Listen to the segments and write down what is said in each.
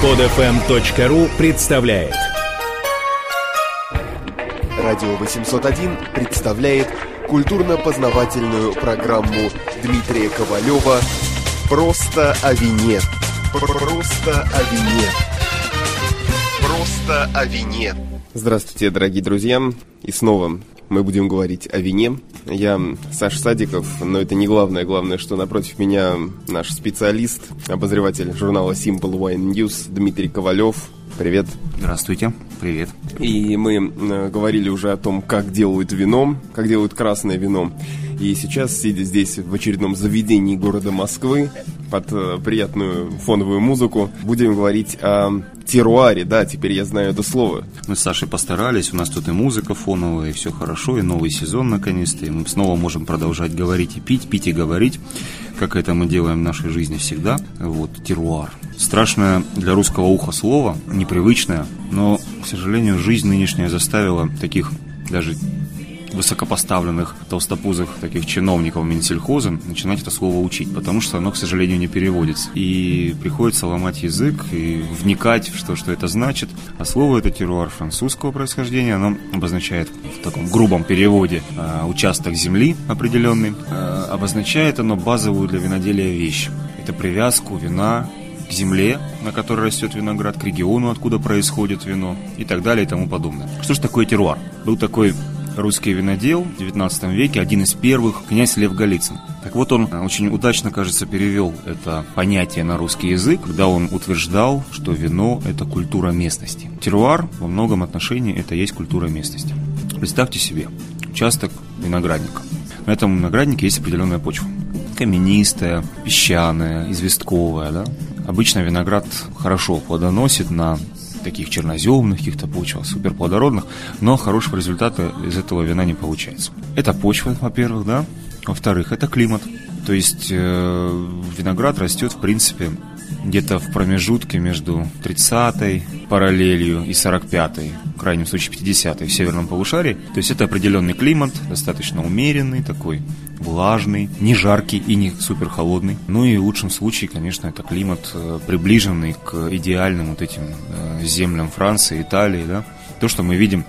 Подфм.ру представляет Радио 801 представляет культурно-познавательную программу Дмитрия Ковалева «Просто о вине». Просто о вине. Просто о вине. Здравствуйте, дорогие друзья. И снова мы будем говорить о вине. Я Саш Садиков, но это не главное. Главное, что напротив меня наш специалист, обозреватель журнала Simple Wine News Дмитрий Ковалев. Привет. Здравствуйте. Привет. И мы э, говорили уже о том, как делают вино, как делают красное вино. И сейчас, сидя здесь в очередном заведении города Москвы, под э, приятную фоновую музыку, будем говорить о теруаре, да, теперь я знаю это слово. Мы с Сашей постарались, у нас тут и музыка фоновая, и все хорошо, и новый сезон наконец-то, и мы снова можем продолжать говорить и пить, пить и говорить, как это мы делаем в нашей жизни всегда. Вот, теруар. Страшное для русского уха слово, непривычное, но, к сожалению, жизнь нынешняя заставила таких даже высокопоставленных толстопузых таких чиновников Минсельхоза начинать это слово учить, потому что оно, к сожалению, не переводится. И приходится ломать язык и вникать, что, что это значит. А слово это теруар французского происхождения, оно обозначает в таком грубом переводе э, участок земли определенный. Э, обозначает оно базовую для виноделия вещь. Это привязку вина к земле, на которой растет виноград, к региону, откуда происходит вино и так далее и тому подобное. Что же такое теруар? Был такой русский винодел в 19 веке, один из первых, князь Лев Голицын. Так вот, он очень удачно, кажется, перевел это понятие на русский язык, когда он утверждал, что вино – это культура местности. Теруар во многом отношении – это есть культура местности. Представьте себе участок виноградника. На этом винограднике есть определенная почва. Каменистая, песчаная, известковая, да? Обычно виноград хорошо плодоносит на таких черноземных каких-то почвах, суперплодородных, но хорошего результата из этого вина не получается. Это почва, во-первых, да. Во-вторых, это климат. То есть э, виноград растет, в принципе, где-то в промежутке между 30-й параллелью и 45-й, в крайнем случае 50-й в северном полушарии. То есть это определенный климат, достаточно умеренный такой, влажный, не жаркий и не супер холодный. Ну и в лучшем случае, конечно, это климат э, приближенный к идеальным вот этим э, землям Франции, Италии, да. То, что мы видим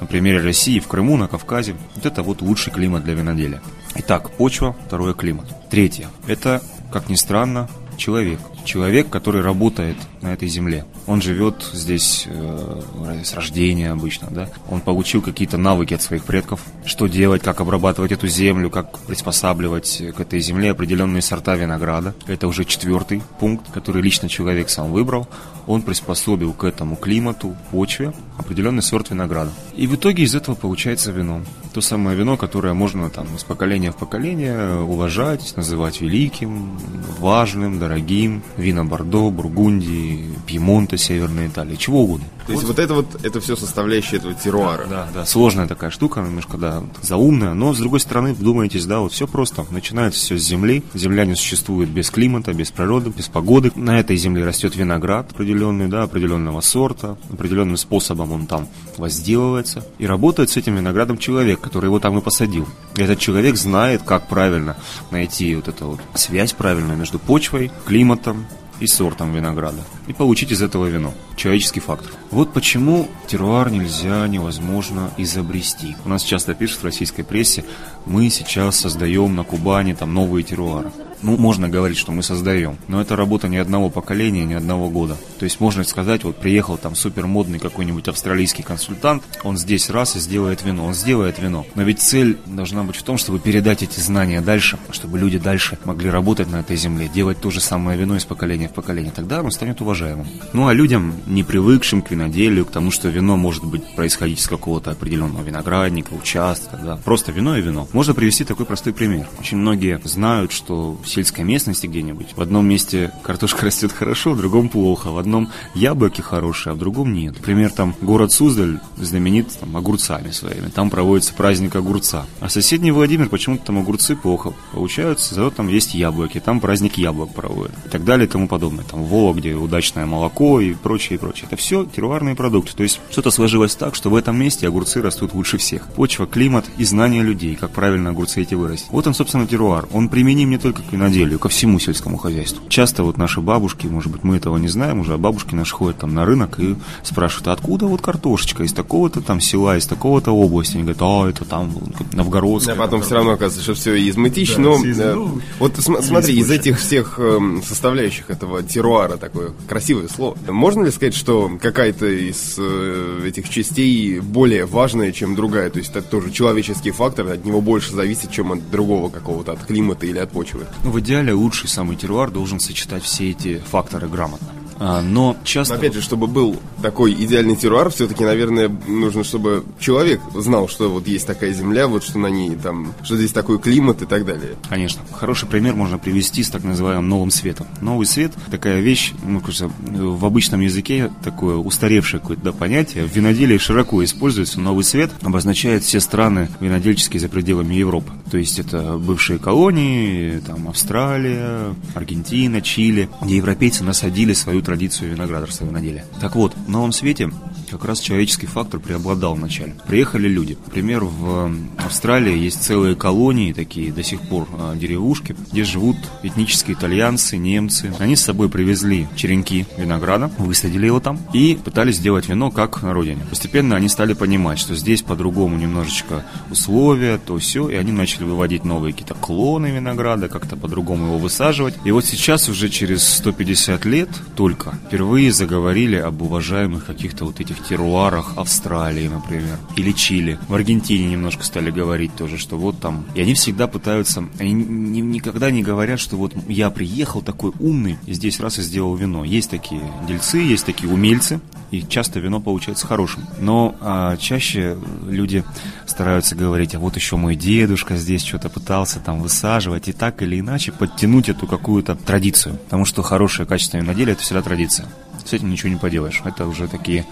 на примере России, в Крыму, на Кавказе, вот это вот лучший климат для виноделия. Итак, почва, второе климат. Третье, это, как ни странно, человек. Человек, который работает на этой земле. Он живет здесь э, с рождения обычно, да. Он получил какие-то навыки от своих предков, что делать, как обрабатывать эту землю, как приспосабливать к этой земле определенные сорта винограда. Это уже четвертый пункт, который лично человек сам выбрал. Он приспособил к этому климату, почве определенный сорт винограда. И в итоге из этого получается вино. То самое вино, которое можно там из поколения в поколение уважать, называть великим, важным, дорогим. Вина Бордо, Бургундии, Пьемонта, Северной Италии, чего угодно. То есть вот, вот это вот, это все составляющая этого теруара. Да, да, сложная такая штука, немножко, да, заумная, но, с другой стороны, вдумайтесь, да, вот все просто. Начинается все с земли, земля не существует без климата, без природы, без погоды. На этой земле растет виноград определенный, да, определенного сорта, определенным способом он там возделывается. И работает с этим виноградом человек, который его там и посадил. Этот человек знает, как правильно найти вот эту вот связь правильную между почвой, климатом, и сортом винограда. И получить из этого вино. Человеческий фактор. Вот почему теруар нельзя, невозможно изобрести. У нас часто пишут в российской прессе, мы сейчас создаем на Кубани там новые теруары. Ну, можно говорить, что мы создаем, но это работа ни одного поколения, ни одного года. То есть можно сказать, вот приехал там супер модный какой-нибудь австралийский консультант, он здесь раз и сделает вино, он сделает вино. Но ведь цель должна быть в том, чтобы передать эти знания дальше, чтобы люди дальше могли работать на этой земле, делать то же самое вино из поколения в поколение. Тогда он станет уважаемым. Ну а людям, не привыкшим к виноделию, к тому, что вино может быть происходить из какого-то определенного виноградника, участка, да, просто вино и вино. Можно привести такой простой пример. Очень многие знают, что сельской местности где-нибудь. В одном месте картошка растет хорошо, в другом плохо. В одном яблоки хорошие, а в другом нет. Например, там город Суздаль знаменит там, огурцами своими. Там проводится праздник огурца. А соседний Владимир почему-то там огурцы плохо получаются, зато там есть яблоки. Там праздник яблок проводят. И так далее и тому подобное. Там Вова, где удачное молоко и прочее, и прочее. Это все теруарные продукты. То есть что-то сложилось так, что в этом месте огурцы растут лучше всех. Почва, климат и знания людей, как правильно огурцы эти вырастить. Вот он, собственно, теруар. Он применим не только к винограду, виноделию, ко всему сельскому хозяйству. Часто вот наши бабушки, может быть, мы этого не знаем уже, а бабушки наши ходят там на рынок и спрашивают, а откуда вот картошечка из такого-то там села, из такого-то области? Они говорят, а, это там Новгородская. А потом все равно оказывается, что все из Мытищ, да, но из, ну, вот см- смотри, из этих всех э, составляющих этого теруара, такое красивое слово, можно ли сказать, что какая-то из э, этих частей более важная, чем другая? То есть это тоже человеческий фактор, от него больше зависит, чем от другого какого-то, от климата или от почвы? Ну, в идеале лучший самый теруар должен сочетать все эти факторы грамотно. А, но часто... Но опять же, чтобы был такой идеальный теруар, все-таки, наверное, нужно, чтобы человек знал, что вот есть такая земля, вот что на ней там, что здесь такой климат и так далее. Конечно. Хороший пример можно привести с так называемым новым светом. Новый свет – такая вещь, ну, кажется, в обычном языке такое устаревшее какое-то да, понятие. В виноделии широко используется новый свет, обозначает все страны винодельческие за пределами Европы. То есть это бывшие колонии, там Австралия, Аргентина, Чили, где европейцы насадили свою традицию виноградарства виноделия. Так вот, в новом свете как раз человеческий фактор преобладал вначале. Приехали люди. Например, в Австралии есть целые колонии такие, до сих пор а, деревушки, где живут этнические итальянцы, немцы. Они с собой привезли черенки винограда, высадили его там и пытались сделать вино как на родине. Постепенно они стали понимать, что здесь по-другому немножечко условия, то все, и они начали выводить новые какие-то клоны винограда, как-то по-другому его высаживать. И вот сейчас уже через 150 лет только впервые заговорили об уважаемых каких-то вот этих теруарах Австралии, например, или Чили. В Аргентине немножко стали говорить тоже, что вот там... И они всегда пытаются... Они ни, никогда не говорят, что вот я приехал такой умный, и здесь раз и сделал вино. Есть такие дельцы, есть такие умельцы, и часто вино получается хорошим. Но а, чаще люди стараются говорить, а вот еще мой дедушка здесь что-то пытался там высаживать, и так или иначе подтянуть эту какую-то традицию. Потому что хорошее качество виноделия – это всегда традиция. С этим ничего не поделаешь. Это уже такие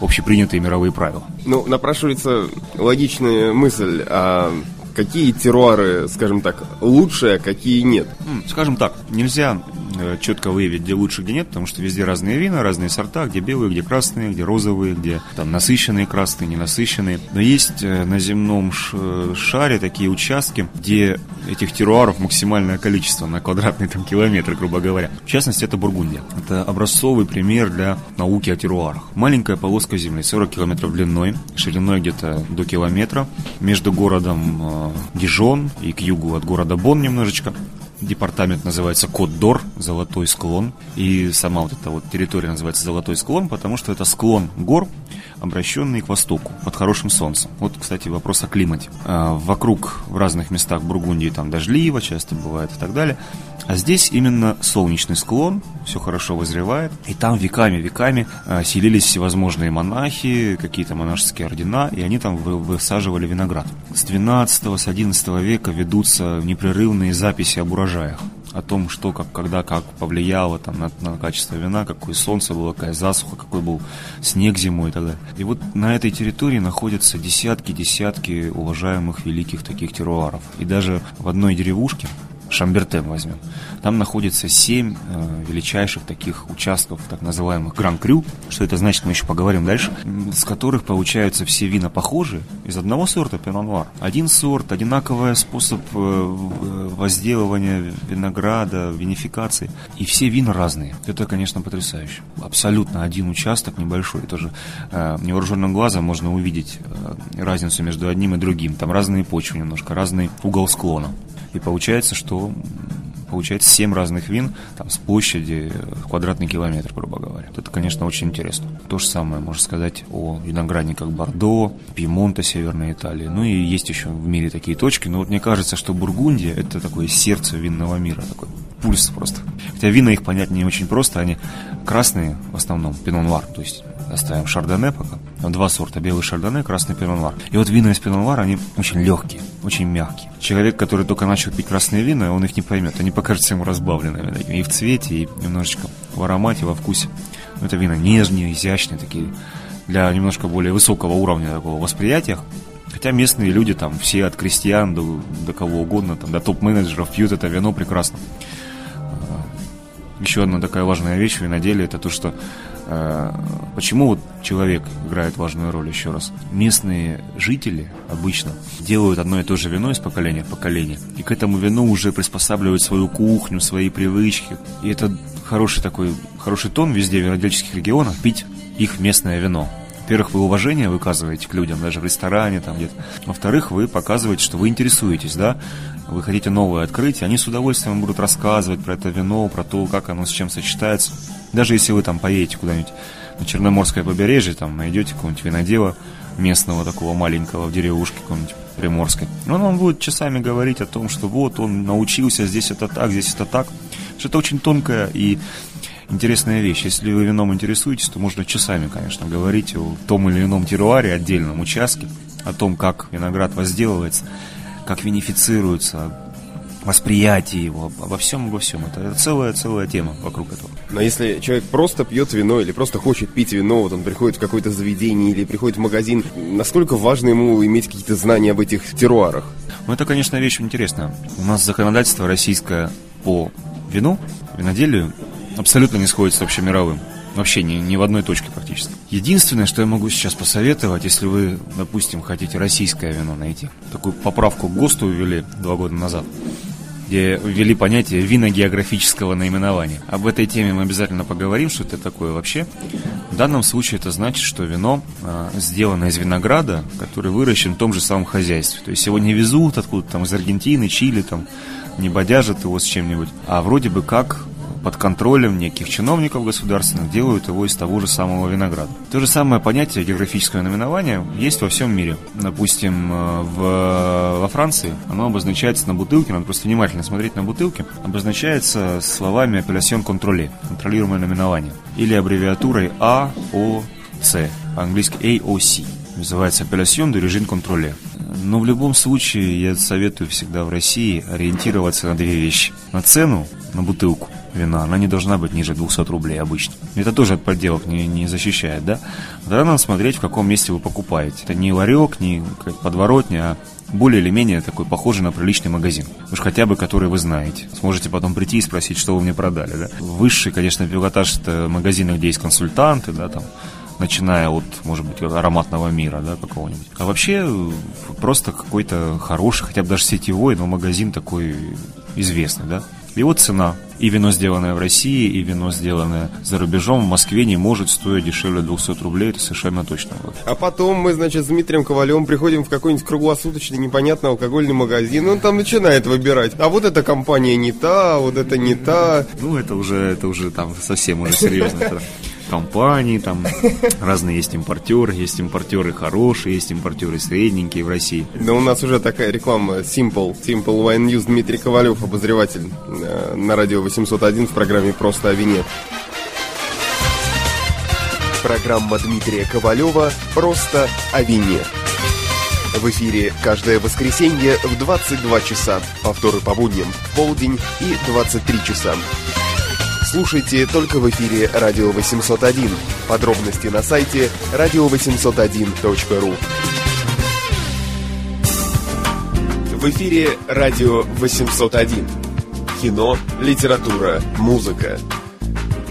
общепринятые мировые правила. Ну, напрашивается логичная мысль, а какие теруары, скажем так, лучшие, а какие нет? Скажем так, нельзя четко выявить, где лучше, где нет, потому что везде разные вина, разные сорта, где белые, где красные, где розовые, где там насыщенные красные, ненасыщенные. Но есть э, на земном э, шаре такие участки, где этих теруаров максимальное количество на квадратный там километр, грубо говоря. В частности, это Бургундия. Это образцовый пример для науки о теруарах. Маленькая полоска земли, 40 километров длиной, шириной где-то до километра, между городом э, Дижон и к югу от города Бон немножечко. Департамент называется Кот-Дор, Золотой склон. И сама вот эта вот территория называется Золотой склон, потому что это склон гор, обращенный к востоку, под хорошим солнцем. Вот, кстати, вопрос о климате. А, вокруг в разных местах Бургундии там дождливо, часто бывает и так далее. А здесь именно солнечный склон, все хорошо вызревает. И там веками-веками а, селились всевозможные монахи, какие-то монашеские ордена, и они там высаживали виноград. С 12 с 11 века ведутся непрерывные записи об урожаях о том, что, как, когда, как повлияло там, на, на качество вина, какое солнце было, какая засуха, какой был снег зимой и так далее. И вот на этой территории находятся десятки-десятки уважаемых великих таких теруаров. И даже в одной деревушке, Шамбертен возьмем. Там находится семь э, величайших таких участков, так называемых Гран-Крю. Что это значит, мы еще поговорим дальше. С которых получаются все вина похожие из одного сорта пино Один сорт, одинаковый способ э, возделывания винограда, винификации. И все вина разные. Это, конечно, потрясающе. Абсолютно один участок небольшой. Тоже э, невооруженным глазом можно увидеть э, разницу между одним и другим. Там разные почвы немножко, разный угол склона. И получается, что получается 7 разных вин там, с площади квадратный километр, грубо говоря. Это, конечно, очень интересно. То же самое можно сказать о виноградниках Бордо, Пьемонта, Северной Италии. Ну и есть еще в мире такие точки. Но вот мне кажется, что Бургундия – это такое сердце винного мира, такой пульс просто. Хотя вина их понять не очень просто, они красные в основном, пино то есть оставим шардоне пока. Два сорта, белый шардоне, красный пино И вот вина из пино они очень легкие, очень мягкие. Человек, который только начал пить красные вина, он их не поймет. Они покажутся ему разбавленными и в цвете, и немножечко в аромате, во вкусе. Но это вина нежные, изящные такие, для немножко более высокого уровня такого восприятия. Хотя местные люди там все от крестьян до, до кого угодно, там, до топ-менеджеров пьют это вино прекрасно. еще одна такая важная вещь в виноделии, это то, что почему вот человек играет важную роль, еще раз. Местные жители обычно делают одно и то же вино из поколения в поколение, и к этому вину уже приспосабливают свою кухню, свои привычки. И это хороший такой, хороший тон везде в винодельческих регионах пить их местное вино. Во-первых, вы уважение выказываете к людям, даже в ресторане там где-то. Во-вторых, вы показываете, что вы интересуетесь, да, вы хотите новое открыть, они с удовольствием будут рассказывать про это вино, про то, как оно с чем сочетается. Даже если вы там поедете куда-нибудь на Черноморское побережье, там найдете какого-нибудь винодела местного такого маленького в деревушке какой-нибудь приморской. Он вам будет часами говорить о том, что вот он научился, здесь это так, здесь это так. Что это очень тонкая и интересная вещь. Если вы вином интересуетесь, то можно часами, конечно, говорить о том или ином теруаре, отдельном участке, о том, как виноград возделывается, как винифицируется, восприятие его, обо всем, обо всем. Это целая-целая тема вокруг этого. Но если человек просто пьет вино или просто хочет пить вино, вот он приходит в какое-то заведение или приходит в магазин, насколько важно ему иметь какие-то знания об этих теруарах? Ну, это, конечно, вещь интересная. У нас законодательство российское по вину, виноделию, абсолютно не сходится с общемировым. Вообще ни, ни в одной точке практически. Единственное, что я могу сейчас посоветовать, если вы, допустим, хотите российское вино найти, такую поправку к ГОСТу ввели два года назад, где ввели понятие виногеографического наименования. Об этой теме мы обязательно поговорим, что это такое вообще. В данном случае это значит, что вино э, сделано из винограда, который выращен в том же самом хозяйстве. То есть его не везут откуда-то там из Аргентины, Чили, там не бодяжат его с чем-нибудь, а вроде бы как под контролем неких чиновников государственных делают его из того же самого винограда. То же самое понятие географического наименования есть во всем мире. Допустим, э, в, во Франции оно обозначается на бутылке, надо просто внимательно смотреть на бутылке, обозначается словами апелляцион контроле, контролируемое наименование, или аббревиатурой AOC, по-английски AOC называется апелляцион de режим контроле. Но в любом случае я советую всегда в России ориентироваться на две вещи. На цену, на бутылку вина, она не должна быть ниже 200 рублей обычно. Это тоже от подделок не, не защищает, да? Тогда надо смотреть, в каком месте вы покупаете. Это не ларек, не подворотня, а более или менее такой похожий на приличный магазин. Уж хотя бы который вы знаете. Сможете потом прийти и спросить, что вы мне продали, да? Высший, конечно, пилотаж это магазины, где есть консультанты, да, там, начиная от, может быть, ароматного мира, да, какого-нибудь. А вообще просто какой-то хороший, хотя бы даже сетевой, но магазин такой известный, да. И вот цена. И вино, сделанное в России, и вино, сделанное за рубежом, в Москве не может стоить дешевле 200 рублей, это совершенно точно. Вот. А потом мы, значит, с Дмитрием Ковалевым приходим в какой-нибудь круглосуточный непонятный алкогольный магазин, и он там начинает выбирать. А вот эта компания не та, а вот это не та. Ну, это уже, это уже там совсем уже серьезно компании, там разные есть импортеры, есть импортеры хорошие, есть импортеры средненькие в России. Да у нас уже такая реклама Simple, Simple Wine News, Дмитрий Ковалев, обозреватель э, на радио 801 в программе «Просто о вине». Программа Дмитрия Ковалева «Просто о вине». В эфире каждое воскресенье в 22 часа, повторы по будням в полдень и 23 часа. Слушайте только в эфире «Радио 801». Подробности на сайте radio801.ru В эфире «Радио 801». Кино, литература, музыка.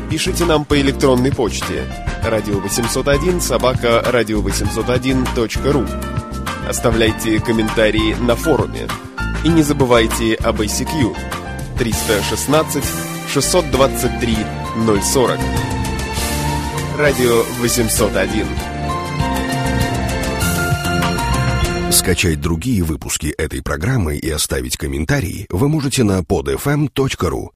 Пишите нам по электронной почте радио 801 собака радио 801.ру Оставляйте комментарии на форуме. И не забывайте об ICQ 316 623 040. Радио 801. Скачать другие выпуски этой программы и оставить комментарии вы можете на podfm.ru.